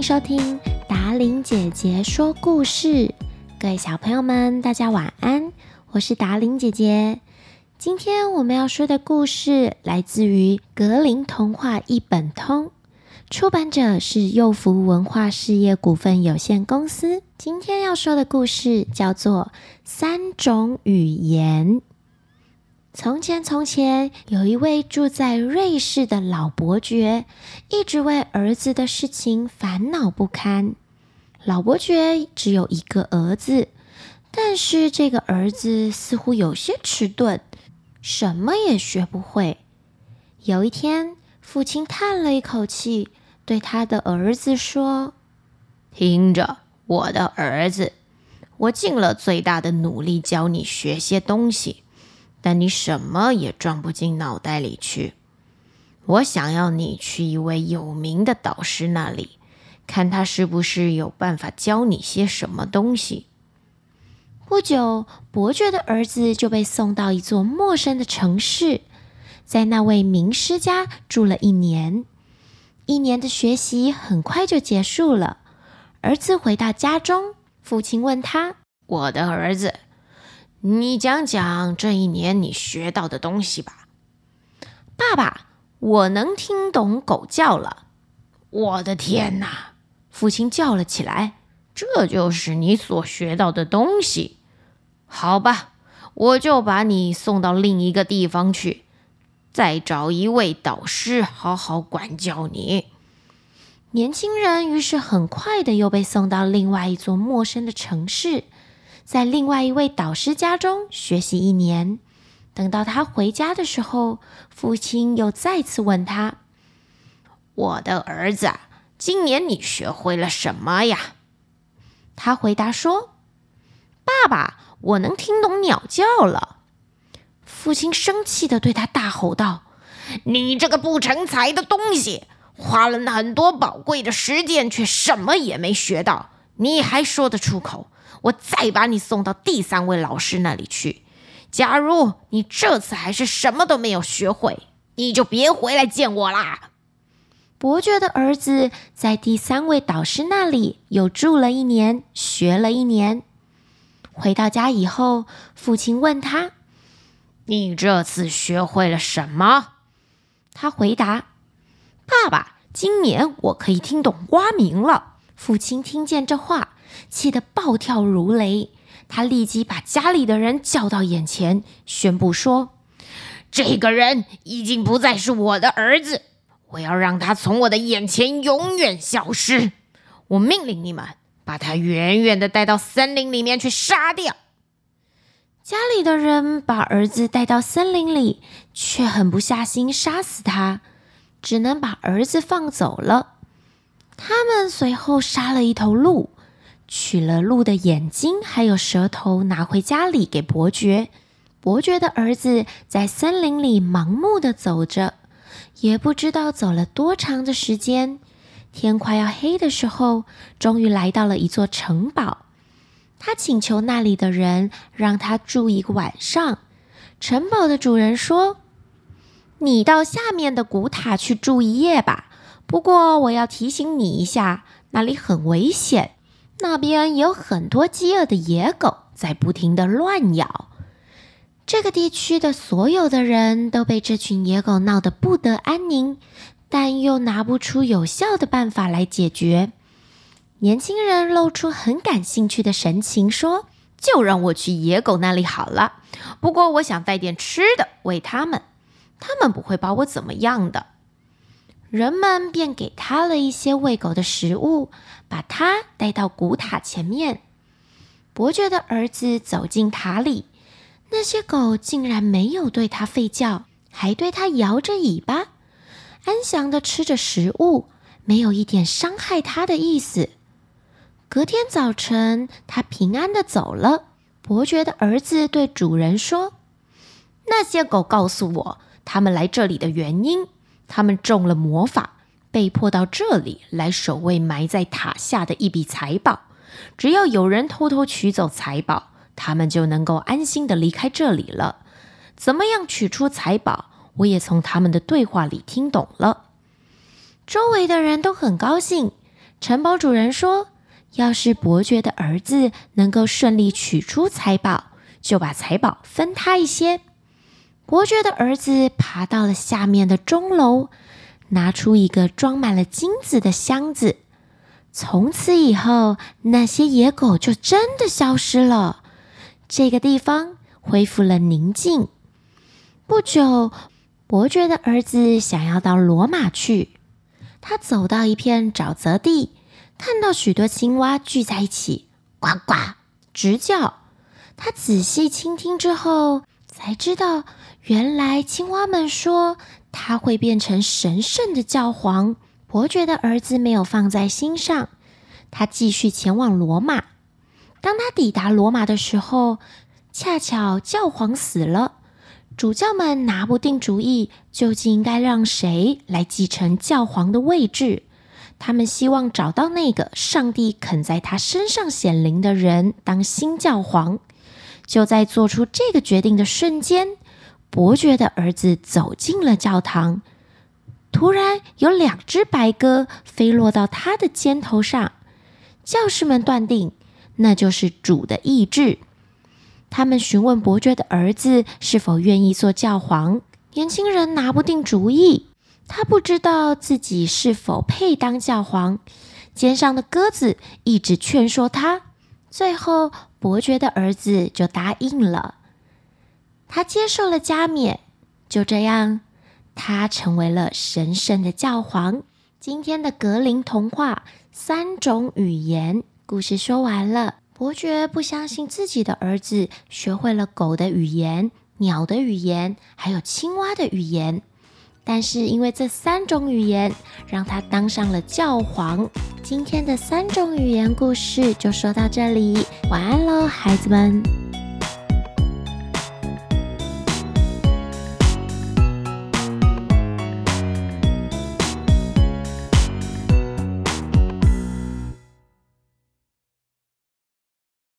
迎收听达伶姐姐说故事。各位小朋友们，大家晚安，我是达伶姐姐。今天我们要说的故事来自于格林童话一本通，出版者是幼福文化事业股份有限公司。今天要说的故事叫做《三种语言》。从前，从前有一位住在瑞士的老伯爵，一直为儿子的事情烦恼不堪。老伯爵只有一个儿子，但是这个儿子似乎有些迟钝，什么也学不会。有一天，父亲叹了一口气，对他的儿子说：“听着，我的儿子，我尽了最大的努力教你学些东西。”但你什么也装不进脑袋里去。我想要你去一位有名的导师那里，看他是不是有办法教你些什么东西。不久，伯爵的儿子就被送到一座陌生的城市，在那位名师家住了一年。一年的学习很快就结束了。儿子回到家中，父亲问他：“我的儿子。”你讲讲这一年你学到的东西吧。爸爸，我能听懂狗叫了。我的天哪！父亲叫了起来。这就是你所学到的东西？好吧，我就把你送到另一个地方去，再找一位导师好好管教你。年轻人于是很快的又被送到另外一座陌生的城市。在另外一位导师家中学习一年，等到他回家的时候，父亲又再次问他：“我的儿子，今年你学会了什么呀？”他回答说：“爸爸，我能听懂鸟叫了。”父亲生气地对他大吼道：“你这个不成才的东西，花了很多宝贵的时间，却什么也没学到，你还说得出口？”我再把你送到第三位老师那里去。假如你这次还是什么都没有学会，你就别回来见我啦。伯爵的儿子在第三位导师那里又住了一年，学了一年。回到家以后，父亲问他：“你这次学会了什么？”他回答：“爸爸，今年我可以听懂蛙鸣了。”父亲听见这话。气得暴跳如雷，他立即把家里的人叫到眼前，宣布说：“这个人已经不再是我的儿子，我要让他从我的眼前永远消失。我命令你们把他远远地带到森林里面去杀掉。”家里的人把儿子带到森林里，却狠不下心杀死他，只能把儿子放走了。他们随后杀了一头鹿。取了鹿的眼睛，还有舌头，拿回家里给伯爵。伯爵的儿子在森林里盲目的走着，也不知道走了多长的时间。天快要黑的时候，终于来到了一座城堡。他请求那里的人让他住一个晚上。城堡的主人说：“你到下面的古塔去住一夜吧。不过我要提醒你一下，那里很危险。”那边有很多饥饿的野狗在不停地乱咬，这个地区的所有的人都被这群野狗闹得不得安宁，但又拿不出有效的办法来解决。年轻人露出很感兴趣的神情，说：“就让我去野狗那里好了。不过我想带点吃的喂他们，他们不会把我怎么样的。”人们便给他了一些喂狗的食物，把他带到古塔前面。伯爵的儿子走进塔里，那些狗竟然没有对他吠叫，还对他摇着尾巴，安详地吃着食物，没有一点伤害他的意思。隔天早晨，他平安地走了。伯爵的儿子对主人说：“那些狗告诉我，他们来这里的原因。”他们中了魔法，被迫到这里来守卫埋在塔下的一笔财宝。只要有人偷偷取走财宝，他们就能够安心的离开这里了。怎么样取出财宝，我也从他们的对话里听懂了。周围的人都很高兴，城堡主人说：“要是伯爵的儿子能够顺利取出财宝，就把财宝分他一些。”伯爵的儿子爬到了下面的钟楼，拿出一个装满了金子的箱子。从此以后，那些野狗就真的消失了，这个地方恢复了宁静。不久，伯爵的儿子想要到罗马去。他走到一片沼泽地，看到许多青蛙聚在一起，呱呱直叫。他仔细倾听之后，才知道原来青蛙们说他会变成神圣的教皇。伯爵的儿子没有放在心上，他继续前往罗马。当他抵达罗马的时候，恰巧教皇死了。主教们拿不定主意，究竟应该让谁来继承教皇的位置？他们希望找到那个上帝肯在他身上显灵的人当新教皇。就在做出这个决定的瞬间，伯爵的儿子走进了教堂。突然，有两只白鸽飞落到他的肩头上。教士们断定，那就是主的意志。他们询问伯爵的儿子是否愿意做教皇。年轻人拿不定主意，他不知道自己是否配当教皇。肩上的鸽子一直劝说他，最后伯爵的儿子就答应了。他接受了加冕，就这样，他成为了神圣的教皇。今天的格林童话《三种语言》故事说完了。伯爵不相信自己的儿子学会了狗的语言、鸟的语言，还有青蛙的语言。但是因为这三种语言，让他当上了教皇。今天的三种语言故事就说到这里，晚安喽，孩子们。